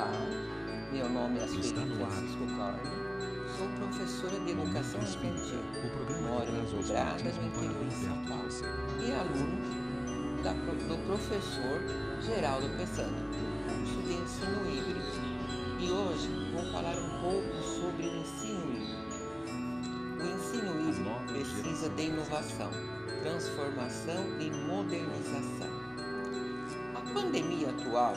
Olá, meu nome é Está. Francisco Corne, sou professora de Educação Infantil, moro em Espiritismo no interior de São Paulo, e aluno da do professor Geraldo Pessano, do curso de ensino híbrido. E hoje vou falar um pouco sobre o ensino híbrido. O ensino híbrido precisa de inovação, transformação e modernização. A pandemia atual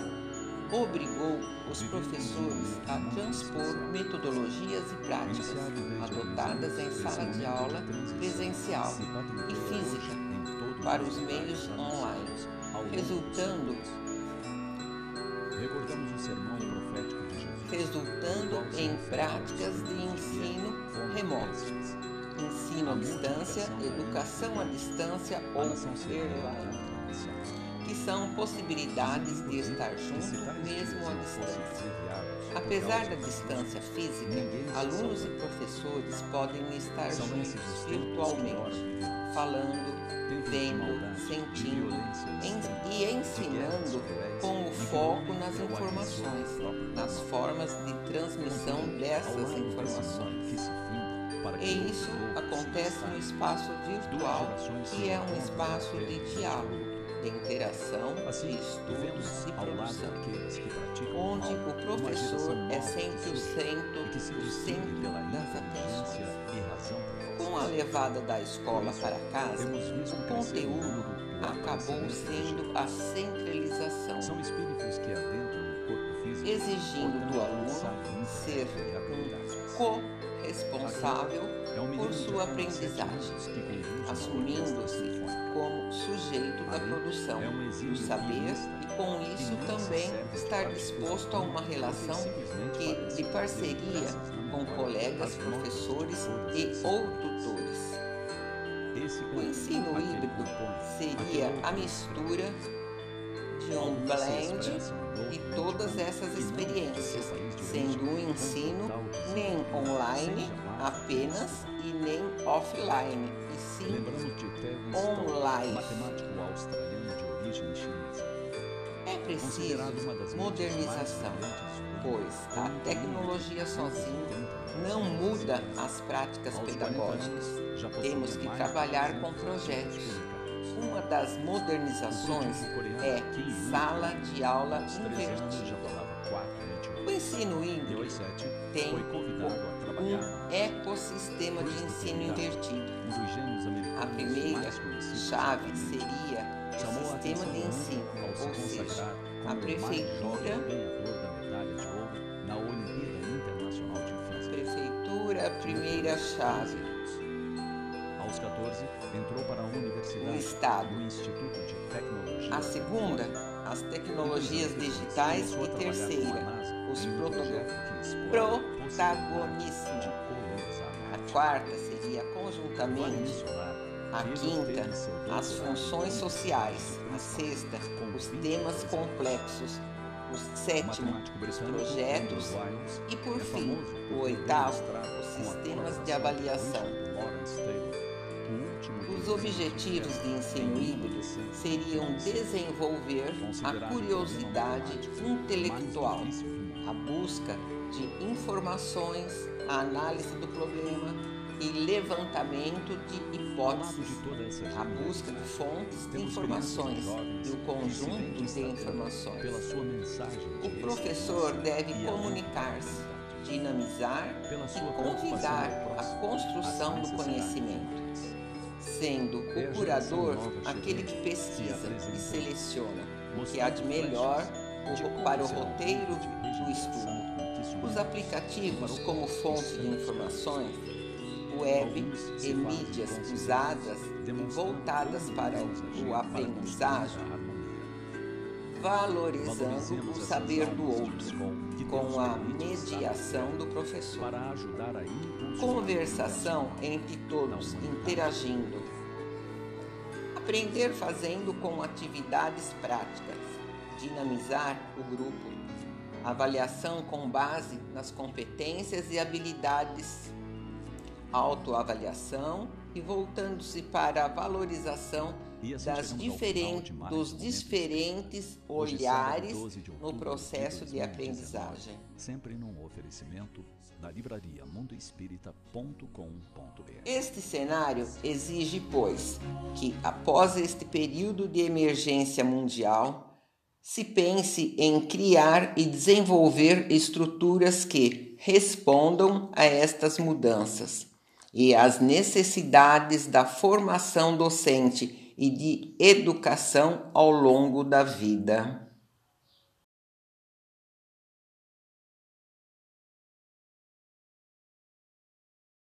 obrigou os professores a transpor metodologias e práticas adotadas em sala de aula presencial e física para os meios online, resultando, resultando em práticas de ensino remoto, ensino à distância, educação à distância ou online, são possibilidades de estar junto mesmo à distância. Apesar da distância física, alunos e professores podem estar juntos virtualmente, falando, vendo, sentindo en- e ensinando com o foco nas informações, nas formas de transmissão dessas informações. E isso acontece no espaço virtual, que é um espaço de diálogo, de interação, de estudos e produção, onde o professor é sempre o centro, o centro das atenções. Com a levada da escola para casa, o conteúdo acabou sendo a centralização, São espíritos que adentram no corpo físico, exigindo do aluno ser um corresponsável É por sua aprendizagem, assumindo-se como sujeito da produção do saber e com isso também estar disposto a uma relação que de parceria com colegas, professores e ou tutores. O ensino híbrido seria a mistura de um blend de todas essas experiências, sendo o ensino nem online apenas e nem offline, sim Lembramos de Terence online. matemático australiano de origem chinesa. É preciso modernização, pois a tecnologia sozinha não muda as práticas Aos 40 pedagógicas. Temos que trabalhar com 200 projetos. Uma das modernizações é sala de aula Aos 13 anos já invertida. Ensino E híbrido aos 7 tem foi convidado a trabalhar um ecossistema de ensino invertido. A primeira chave seria o sistema de ensino, ou seja, a o prefeitura prefeitura, a primeira chave. Aos 14, entrou para a universidade O Estado. no Instituto de Tecnologia. A segunda, as tecnologias digitais e terceira, os protagonismo. A quarta seria conjuntamente A quinta, as funções sociais. A sexta, os temas complexos. O sétimo, os projetos. E por fim, o oitavo, os sistemas de avaliação. Os objetivos de ensino híbrido seriam desenvolver a curiosidade intelectual, a busca de informações, a análise do problema e levantamento de hipóteses, a busca de fontes de informações e o conjunto de informações. O professor deve comunicar-se, dinamizar e convidar a construção do conhecimento, sendo É o curador aquele que pesquisa e seleciona o que há de melhor para o roteiro do estudo. Os aplicativos como fonte de informações, web e mídias usadas e voltadas para o aprendizagem. Valorizando o saber do outro, com a mediação do professor. Conversação entre todos, interagindo. Aprender fazendo com atividades práticas. Dinamizar o grupo. Avaliação com base nas competências e habilidades. Autoavaliação e voltando-se para a valorização das diferentes, dos diferentes olhares no processo de aprendizagem. Sempre num oferecimento da livraria mundoespírita.com.br. Este cenário exige, pois, que após este período de emergência mundial, se pense em criar e desenvolver estruturas que respondam a estas mudanças e às necessidades da formação docente e de educação ao longo da vida.